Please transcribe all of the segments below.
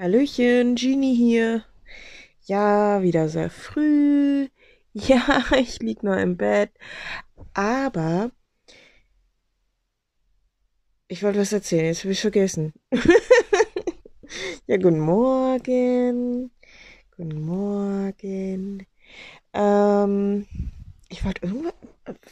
Hallöchen, Genie hier. Ja, wieder sehr früh. Ja, ich lieg noch im Bett. Aber ich wollte was erzählen, jetzt habe ich vergessen. ja, guten Morgen. Guten Morgen. Ähm, ich wollte irgendwas.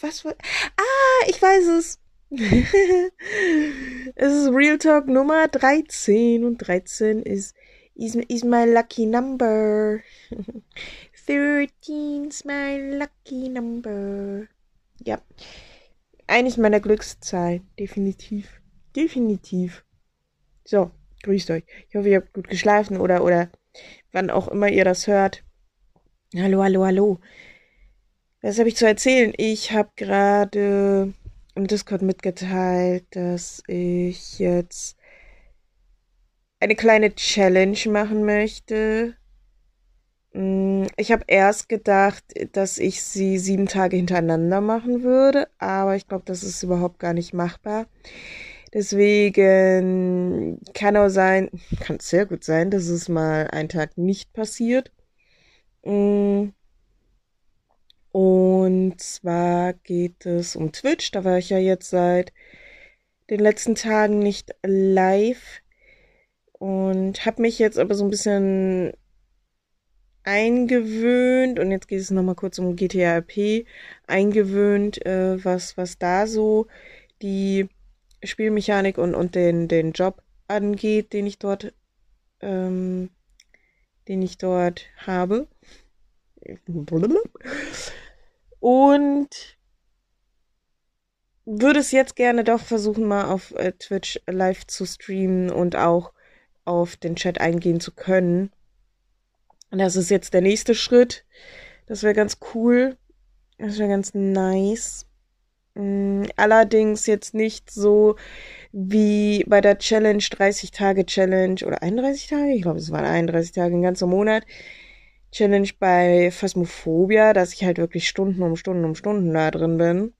Was wollte. Ah, ich weiß es. es ist Real Talk Nummer 13 und 13 ist is, is my lucky number. 13's my lucky number. Ja. Eines meiner Glückszahlen. Definitiv. Definitiv. So, grüßt euch. Ich hoffe, ihr habt gut geschlafen oder, oder wann auch immer ihr das hört. Hallo, hallo, hallo. Was habe ich zu erzählen? Ich habe gerade im Discord mitgeteilt, dass ich jetzt eine kleine Challenge machen möchte. Mm, ich habe erst gedacht, dass ich sie sieben Tage hintereinander machen würde, aber ich glaube, das ist überhaupt gar nicht machbar. Deswegen kann auch sein, kann sehr gut sein, dass es mal einen Tag nicht passiert. Mm, und zwar geht es um Twitch. Da war ich ja jetzt seit den letzten Tagen nicht live und habe mich jetzt aber so ein bisschen eingewöhnt und jetzt geht es nochmal kurz um GTA RP eingewöhnt, äh, was was da so die Spielmechanik und und den den Job angeht, den ich dort ähm, den ich dort habe. Und würde es jetzt gerne doch versuchen, mal auf äh, Twitch live zu streamen und auch auf den Chat eingehen zu können. Das ist jetzt der nächste Schritt. Das wäre ganz cool. Das wäre ganz nice. Mm, allerdings jetzt nicht so wie bei der Challenge 30 Tage Challenge oder 31 Tage. Ich glaube, es waren 31 Tage, ein ganzer Monat. Challenge bei Phasmophobia, dass ich halt wirklich Stunden um Stunden um Stunden da drin bin,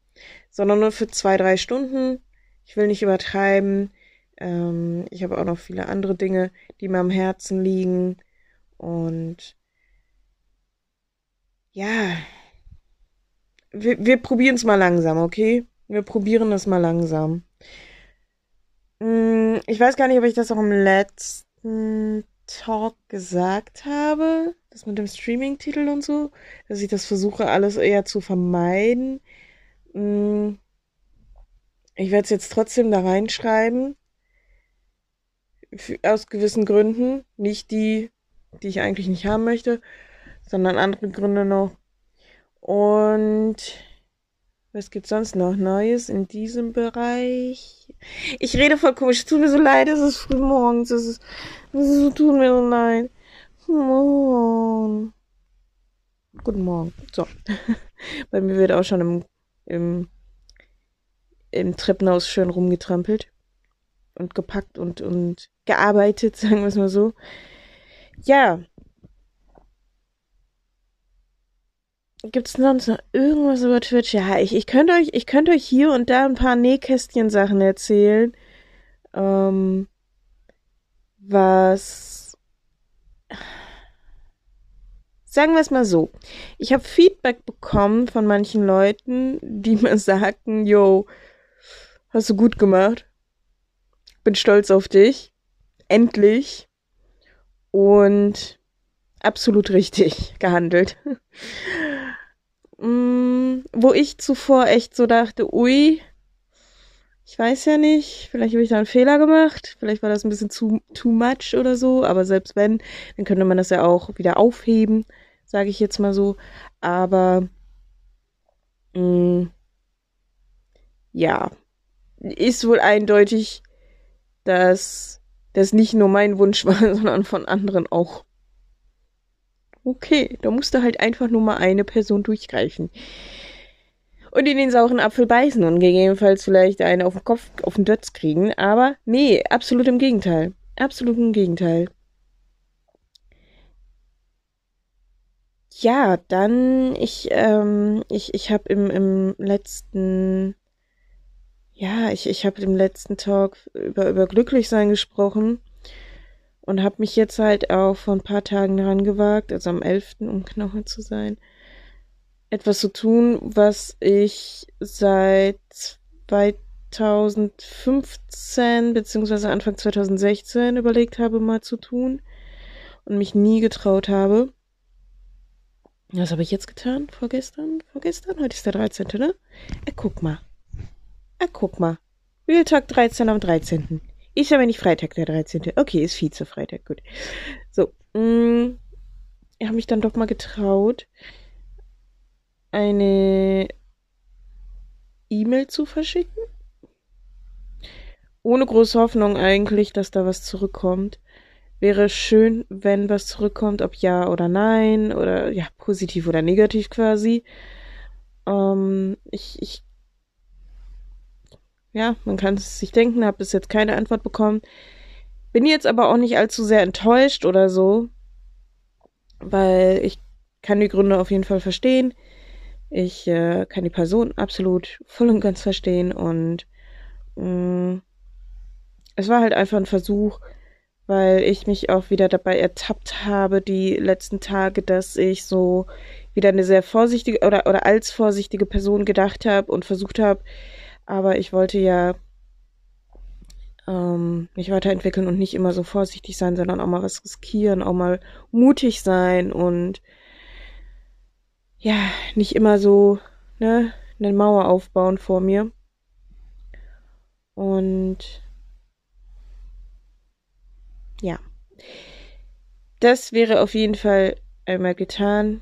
sondern nur für zwei, drei Stunden. Ich will nicht übertreiben. Ähm, ich habe auch noch viele andere Dinge, die mir am Herzen liegen. Und ja, wir, wir probieren es mal langsam, okay? Wir probieren es mal langsam. Hm, ich weiß gar nicht, ob ich das auch im letzten Talk gesagt habe, das mit dem Streaming-Titel und so, dass ich das versuche, alles eher zu vermeiden. Mm. Ich werde es jetzt trotzdem da reinschreiben. Aus gewissen Gründen. Nicht die, die ich eigentlich nicht haben möchte, sondern andere Gründe noch. Und was gibt's sonst noch Neues in diesem Bereich? Ich rede voll komisch. Tut mir so leid, es ist früh morgens. Es ist, es tut mir so leid. Morgen. Guten Morgen. So. Bei mir wird auch schon im, im, im Treppenhaus schön rumgetrampelt und gepackt und, und gearbeitet, sagen wir es mal so. Ja, Gibt's sonst noch irgendwas über Twitch? Ja, ich, ich könnte euch, ich könnte euch hier und da ein paar Nähkästchen-Sachen erzählen. Ähm, was. Sagen wir es mal so. Ich habe Feedback bekommen von manchen Leuten, die mir sagten, yo, hast du gut gemacht. Bin stolz auf dich. Endlich. Und absolut richtig gehandelt. Mm, wo ich zuvor echt so dachte, ui, ich weiß ja nicht, vielleicht habe ich da einen Fehler gemacht, vielleicht war das ein bisschen zu too much oder so, aber selbst wenn, dann könnte man das ja auch wieder aufheben, sage ich jetzt mal so. Aber mh, mm, ja, ist wohl eindeutig, dass das nicht nur mein Wunsch war, sondern von anderen auch. Okay, da musste halt einfach nur mal eine Person durchgreifen. Und in den sauren Apfel beißen und gegebenenfalls vielleicht einen auf den Kopf, auf den Dötz kriegen. Aber nee, absolut im Gegenteil. Absolut im Gegenteil. Ja, dann, ich, ähm, ich, ich habe im, im letzten, ja, ich, ich habe im letzten Talk über, über Glücklichsein gesprochen. Und habe mich jetzt halt auch vor ein paar Tagen daran gewagt, also am 11., um genauer zu sein, etwas zu tun, was ich seit 2015 beziehungsweise Anfang 2016 überlegt habe, mal zu tun und mich nie getraut habe. Was habe ich jetzt getan? Vorgestern? Vorgestern? Heute ist der 13., ne? Äh, guck mal. Äh, guck mal. Real Talk 13 am 13. Ist aber nicht Freitag der 13. Okay, ist Vize-Freitag, gut. So, mh, mm, ich habe mich dann doch mal getraut, eine E-Mail zu verschicken. Ohne große Hoffnung eigentlich, dass da was zurückkommt. Wäre schön, wenn was zurückkommt, ob ja oder nein, oder ja, positiv oder negativ quasi. Ähm, ich, ich, ja, man kann es sich denken, habe bis jetzt keine Antwort bekommen. Bin jetzt aber auch nicht allzu sehr enttäuscht oder so, weil ich kann die Gründe auf jeden Fall verstehen. Ich äh, kann die Person absolut voll und ganz verstehen und mh, mm, es war halt einfach ein Versuch, weil ich mich auch wieder dabei ertappt habe, die letzten Tage, dass ich so wieder eine sehr vorsichtige oder, oder als vorsichtige Person gedacht habe und versucht habe, aber ich wollte ja ähm, mich weiterentwickeln und nicht immer so vorsichtig sein, sondern auch mal was riskieren, auch mal mutig sein und ja, nicht immer so, ne, eine Mauer aufbauen vor mir. Und ja, das wäre auf jeden Fall einmal getan.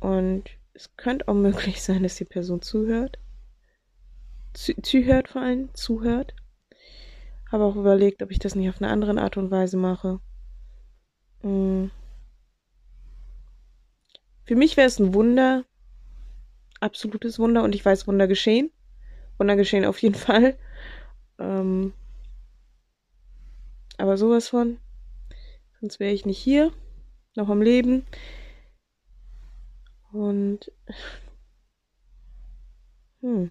Und es könnte auch möglich sein, dass die Person zuhört. zuhört vor allem, zuhört. Habe auch überlegt, ob ich das nicht auf eine andere Art und Weise mache. Mhm. Für mich wäre es ein Wunder, absolutes Wunder, und ich weiß, Wunder geschehen. Wunder geschehen auf jeden Fall. Ähm, aber sowas von. Sonst wäre ich nicht hier, noch am Leben. Und hm.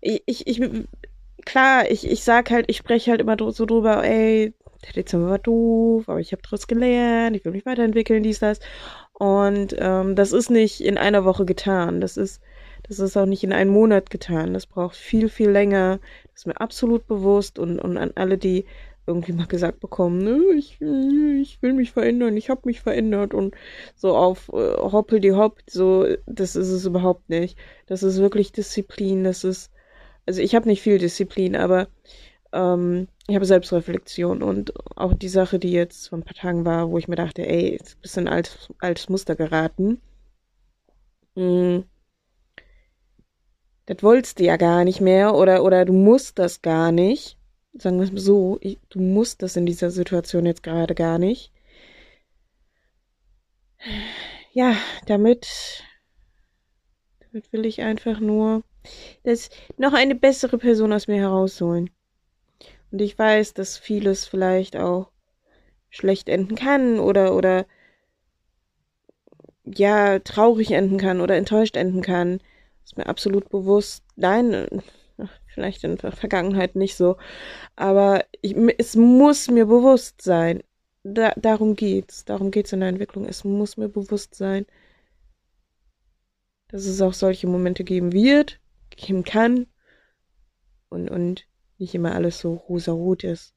Ich, ich, ich klar, ich, ich sag halt, ich spreche halt immer so drüber, ey, der Dezember war doof, aber ich habe daraus gelernt, ich will mich weiterentwickeln, dies, das. Und ähm, das ist nicht in einer Woche getan. Das ist, das ist auch nicht in einem Monat getan. Das braucht viel, viel länger. Das ist mir absolut bewusst. Und, und an alle, die irgendwie mal gesagt bekommen, ich, ich will mich verändern, ich habe mich verändert und so auf äh, Hoppel die Hopp, so, das ist es überhaupt nicht. Das ist wirklich Disziplin, das ist, also ich habe nicht viel Disziplin, aber ähm, ich habe Selbstreflexion und auch die Sache, die jetzt vor ein paar Tagen war, wo ich mir dachte, ey, ist ein bisschen altes, Muster geraten. Hm. Das wolltest du ja gar nicht mehr oder, oder du musst das gar nicht. Sagen wir es mal so, ich, du musst das in dieser Situation jetzt gerade gar nicht. Ja, damit, damit will ich einfach nur das noch eine bessere Person aus mir herausholen. Und ich weiß, dass vieles vielleicht auch schlecht enden kann oder, oder, ja, traurig enden kann oder enttäuscht enden kann. Ist mir absolut bewusst. Nein, vielleicht in der Vergangenheit nicht so. Aber ich, es muss mir bewusst sein. Da, darum geht's. Darum geht's in der Entwicklung. Es muss mir bewusst sein, dass es auch solche Momente geben wird, geben kann. Und, und nicht immer alles so rosa-rot ist.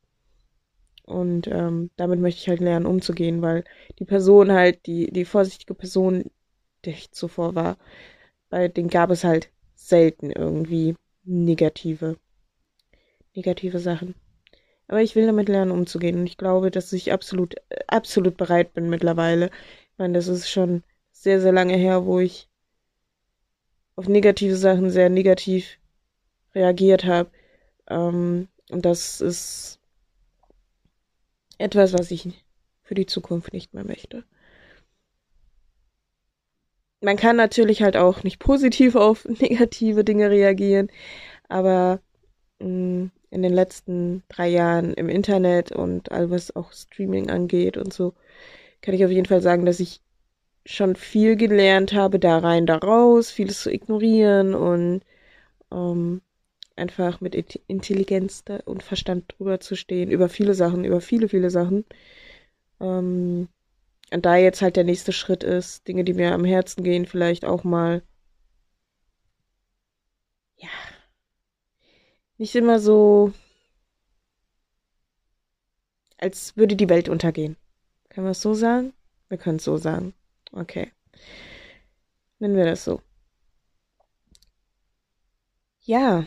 Und ähm, damit möchte ich halt lernen, umzugehen, weil die Person halt, die, die vorsichtige Person, der ich zuvor war, bei denen gab es halt selten irgendwie negative, negative Sachen. Aber ich will damit lernen, umzugehen. Und ich glaube, dass ich absolut, absolut bereit bin mittlerweile. Ich meine, das ist schon sehr, sehr lange her, wo ich auf negative Sachen sehr negativ reagiert habe. Ähm, und das ist etwas, was ich für die Zukunft nicht mehr möchte. Man kann natürlich halt auch nicht positiv auf negative Dinge reagieren, aber mh, mm, in den letzten drei Jahren im Internet und all was auch Streaming angeht und so, kann ich auf jeden Fall sagen, dass ich schon viel gelernt habe, da rein, da raus, vieles zu ignorieren und ähm, einfach mit Intelligenz und Verstand drüber zu stehen, über viele Sachen, über viele, viele Sachen. Ähm, und da jetzt halt der nächste Schritt ist, Dinge, die mir am Herzen gehen, vielleicht auch mal, ja, nicht immer so, als würde die Welt untergehen. Können wir es so sagen? Wir können es so sagen. Okay. Nennen wir das so. Ja.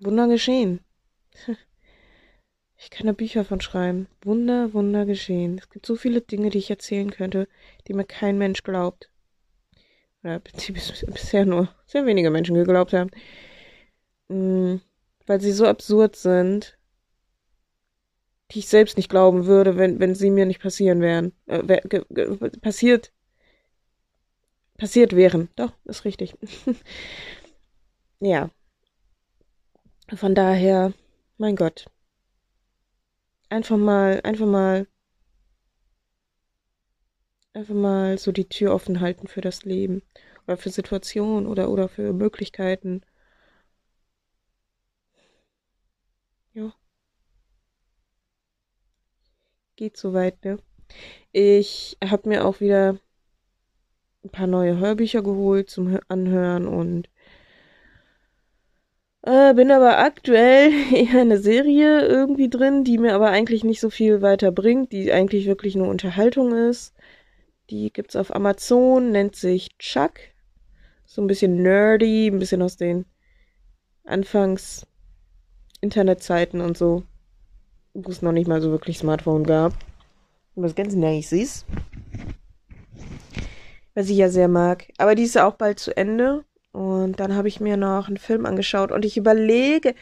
Wunder geschehen. Kann da Bücher von schreiben. Wunder, Wunder geschehen. Es gibt so viele Dinge, die ich erzählen könnte, die mir kein Mensch glaubt. Oder die bisher nur sehr wenige Menschen geglaubt haben. Mm, weil sie so absurd sind, die ich selbst nicht glauben würde, wenn, wenn sie mir nicht passieren wären. Äh, passiert. Passiert wären. Doch, ist richtig. ja. Von daher, mein Gott. Einfach mal, einfach mal, einfach mal so die Tür offen halten für das Leben. Oder für Situationen oder, oder für Möglichkeiten. Ja. Geht soweit, ne? Ich habe mir auch wieder ein paar neue Hörbücher geholt zum Anhören und äh, bin aber aktuell eher eine Serie irgendwie drin, die mir aber eigentlich nicht so viel weiter bringt, die eigentlich wirklich nur Unterhaltung ist. Die gibt's auf Amazon, nennt sich Chuck. So ein bisschen nerdy, ein bisschen aus den Anfangs Internetzeiten und so, wo es noch nicht mal so wirklich Smartphone gab. was ganz nice ist. Was ich ja sehr mag. Aber die ist ja auch bald zu Ende. Und dann habe ich mir noch einen Film angeschaut und ich überlege,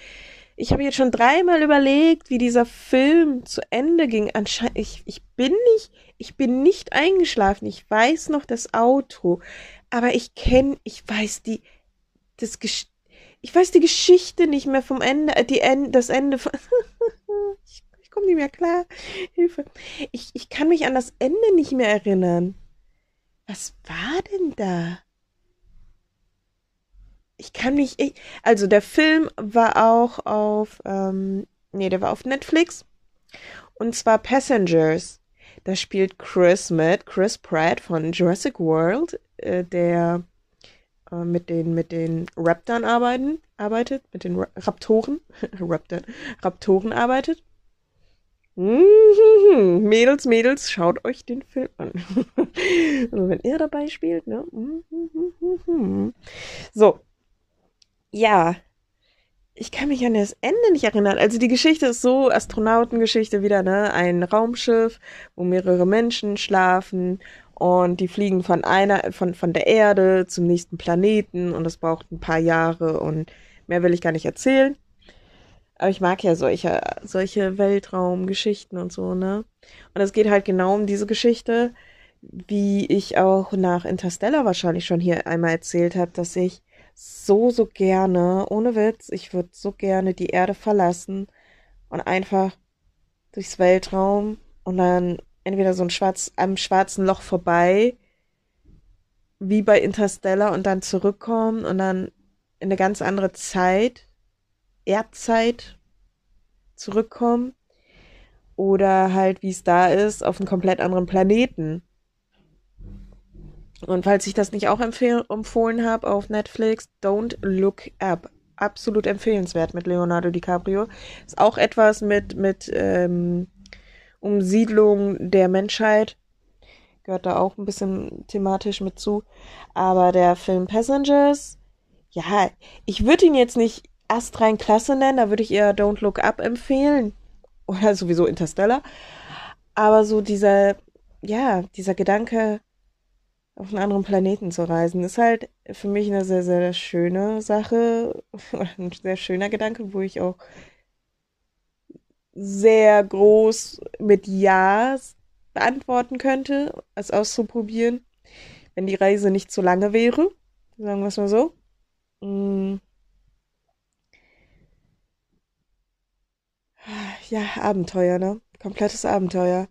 ich habe jetzt schon dreimal überlegt, wie dieser Film zu Ende ging. Anscheinend, ich, ich bin nicht, ich bin nicht eingeschlafen. Ich weiß noch das Auto, aber ich kenne, ich weiß die, das, ich weiß die Geschichte nicht mehr vom Ende, äh, die End, das Ende von, ich, ich komme nicht mehr klar. Hilfe. Ich, ich kann mich an das Ende nicht mehr erinnern. Was war denn da? Ich kann mich, ich, also der Film war auch auf, ähm, nee, der war auf Netflix. Und zwar Passengers. Da spielt Chris mit, Chris Pratt von Jurassic World, äh, der äh, mit den, mit den Raptoren arbeiten, arbeitet, mit den Ra Raptoren, Raptoren, Raptoren arbeitet. Mhm, Mädels, Mädels, schaut euch den Film an. also wenn er dabei spielt, ne? Mhm, so, ja, ich kann mich an das Ende nicht erinnern. Also die Geschichte ist so, Astronautengeschichte wieder, ne? Ein Raumschiff, wo mehrere Menschen schlafen und die fliegen von einer, von, von der Erde zum nächsten Planeten und es braucht ein paar Jahre und mehr will ich gar nicht erzählen. Aber ich mag ja solche, solche Weltraumgeschichten und so, ne? Und es geht halt genau um diese Geschichte, wie ich auch nach Interstellar wahrscheinlich schon hier einmal erzählt habe, dass ich so, so gerne, ohne Witz, ich würde so gerne die Erde verlassen und einfach durchs Weltraum und dann entweder so ein schwarz, am schwarzen Loch vorbei, wie bei Interstellar und dann zurückkommen und dann in eine ganz andere Zeit, Erdzeit zurückkommen oder halt, wie es da ist, auf einem komplett anderen Planeten. Und falls ich das nicht auch empfohlen habe auf Netflix, Don't Look Up. Absolut empfehlenswert mit Leonardo DiCaprio. Ist auch etwas mit, mit ähm, Umsiedlung der Menschheit. Gehört da auch ein bisschen thematisch mit zu. Aber der Film Passengers, ja, ich würde ihn jetzt nicht astrein klasse nennen, da würde ich eher Don't Look Up empfehlen. Oder sowieso Interstellar. Aber so dieser, ja, dieser Gedanke, auf einen anderen Planeten zu reisen, ist halt für mich eine sehr, sehr schöne Sache, ein sehr schöner Gedanke, wo ich auch sehr groß mit Ja beantworten könnte, es auszuprobieren, wenn die Reise nicht zu lange wäre, sagen wir es mal so. Mm. Ja, Abenteuer, ne? Komplettes Abenteuer.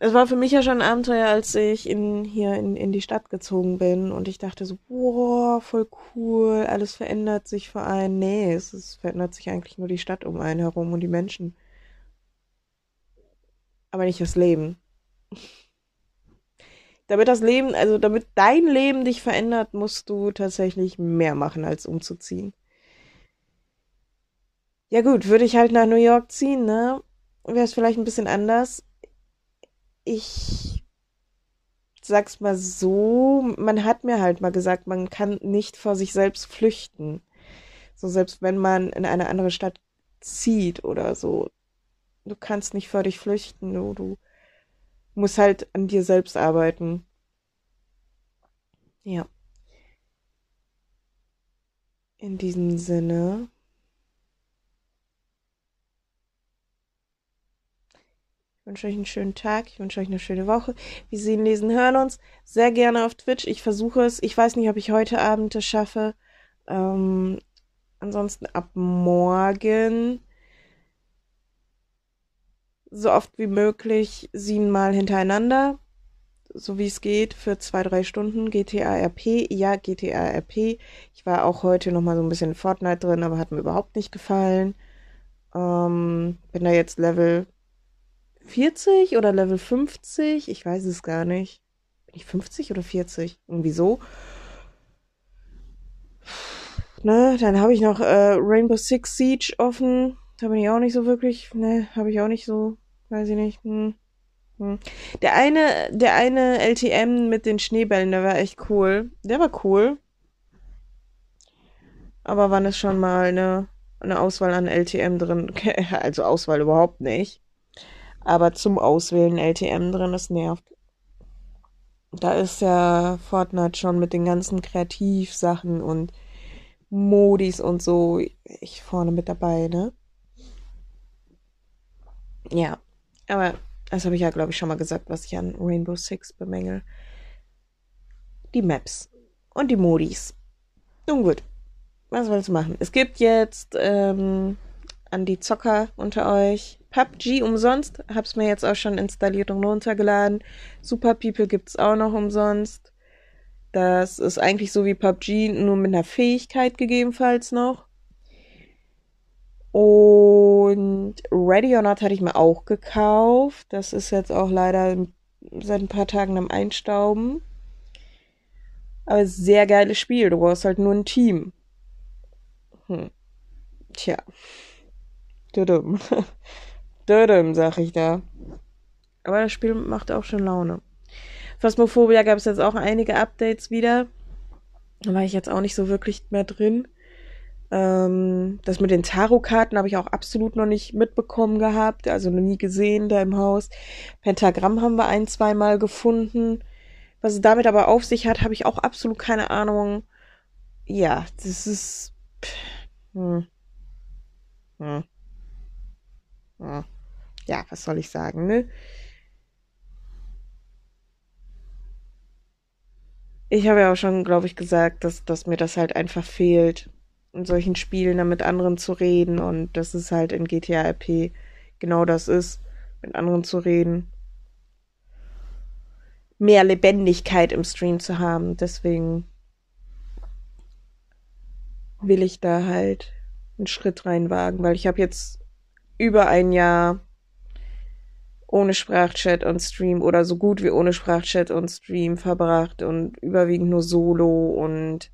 Es war für mich ja schon ein Abenteuer, als ich in, hier in, in die Stadt gezogen bin und ich dachte so, boah, voll cool, alles verändert sich für einen. Nee, es, es verändert sich eigentlich nur die Stadt um einen herum und die Menschen. Aber nicht das Leben. Damit das Leben, also damit dein Leben dich verändert, musst du tatsächlich mehr machen, als umzuziehen. Ja gut, würde ich halt nach New York ziehen, ne? Wäre es vielleicht ein bisschen anders ich sag's mal so, man hat mir halt mal gesagt, man kann nicht vor sich selbst flüchten. So selbst wenn man in eine andere Stadt zieht oder so. Du kannst nicht vor dich flüchten, du, du musst halt an dir selbst arbeiten. Ja. In diesem Sinne. Wünsche euch einen schönen Tag. Ich wünsche euch eine schöne Woche. Wir sehen, lesen, hören uns sehr gerne auf Twitch. Ich versuche es. Ich weiß nicht, ob ich heute Abend es schaffe. Ähm, ansonsten ab morgen so oft wie möglich siebenmal hintereinander. So wie es geht, für zwei, drei Stunden. GTA RP. Ja, GTA RP. Ich war auch heute nochmal so ein bisschen in Fortnite drin, aber hat mir überhaupt nicht gefallen. Ähm, bin da jetzt Level 40 oder Level 50, ich weiß es gar nicht. Bin ich 50 oder 40? Irgendwie so. Ne, dann habe ich noch äh, Rainbow Six Siege offen. Da bin ich auch nicht so wirklich. Ne, habe ich auch nicht so. Weiß ich nicht. Hm. Hm. Der eine, der eine LTM mit den Schneebällen, der war echt cool. Der war cool. Aber wann ist schon mal eine, eine Auswahl an LTM drin? Also Auswahl überhaupt nicht aber zum Auswählen LTM drin, das nervt. Da ist ja Fortnite schon mit den ganzen Kreativsachen und Modis und so ich vorne mit dabei, ne? Ja, aber das habe ich ja, glaube ich, schon mal gesagt, was ich an Rainbow Six bemängel. Die Maps und die Modis. Nun gut, was willst du machen? Es gibt jetzt ähm, an die Zocker unter euch PUBG umsonst. Hab's mir jetzt auch schon installiert und runtergeladen. Super People gibt's auch noch umsonst. Das ist eigentlich so wie PUBG, nur mit einer Fähigkeit gegebenenfalls noch. Und Ready or Not hatte ich mir auch gekauft. Das ist jetzt auch leider seit ein paar Tagen am Einstauben. Aber sehr geiles Spiel. Du brauchst halt nur ein Team. Hm. Tja. Tudum. Dödem, sag ich da. Aber das Spiel macht auch schon Laune. Phasmophobia gab es jetzt auch einige Updates wieder. Da war ich jetzt auch nicht so wirklich mehr drin. Ähm, das mit den Tarotkarten habe ich auch absolut noch nicht mitbekommen gehabt, also noch nie gesehen da im Haus. Pentagramm haben wir ein, zweimal gefunden. Was es damit aber auf sich hat, habe ich auch absolut keine Ahnung. Ja, das ist. Hm. Hm. Hm ja, was soll ich sagen, ne? Ich habe ja auch schon, glaube ich, gesagt, dass, dass mir das halt einfach fehlt, in solchen Spielen dann mit anderen zu reden und dass es halt in GTA RP genau das ist, mit anderen zu reden. Mehr Lebendigkeit im Stream zu haben. Deswegen will ich da halt einen Schritt reinwagen, weil ich habe jetzt über ein Jahr ohne Sprachchat und Stream oder so gut wie ohne Sprachchat und Stream verbracht und überwiegend nur Solo und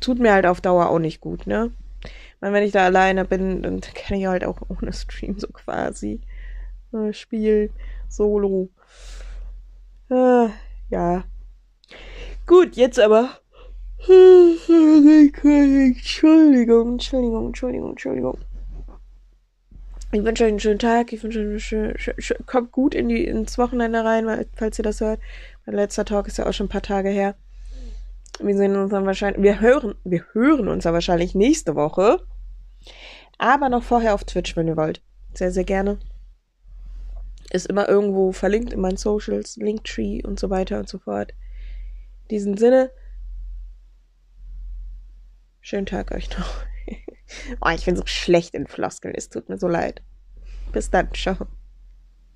tut mir halt auf Dauer auch nicht gut, ne? Meine, wenn ich da alleine bin, dann kann ich halt auch ohne Stream so quasi äh, spielen, Solo. Äh, ja. Gut, jetzt aber. Entschuldigung, Entschuldigung, Entschuldigung, Entschuldigung. Ich wünsche euch einen schönen Tag. Ich wünsche euch einen schönen, schön, schön, kommt gut in die, ins Wochenende rein, falls ihr das hört. Mein letzter Talk ist ja auch schon ein paar Tage her. Wir sehen uns dann wahrscheinlich, wir hören, wir hören uns ja wahrscheinlich nächste Woche. Aber noch vorher auf Twitch, wenn ihr wollt. Sehr, sehr gerne. Ist immer irgendwo verlinkt in meinen Socials, Linktree und so weiter und so fort. In diesem Sinne, schönen Tag euch noch. Oh, ich bin so schlecht in Floskeln. Es tut mir so leid. Bis dann. Ciao.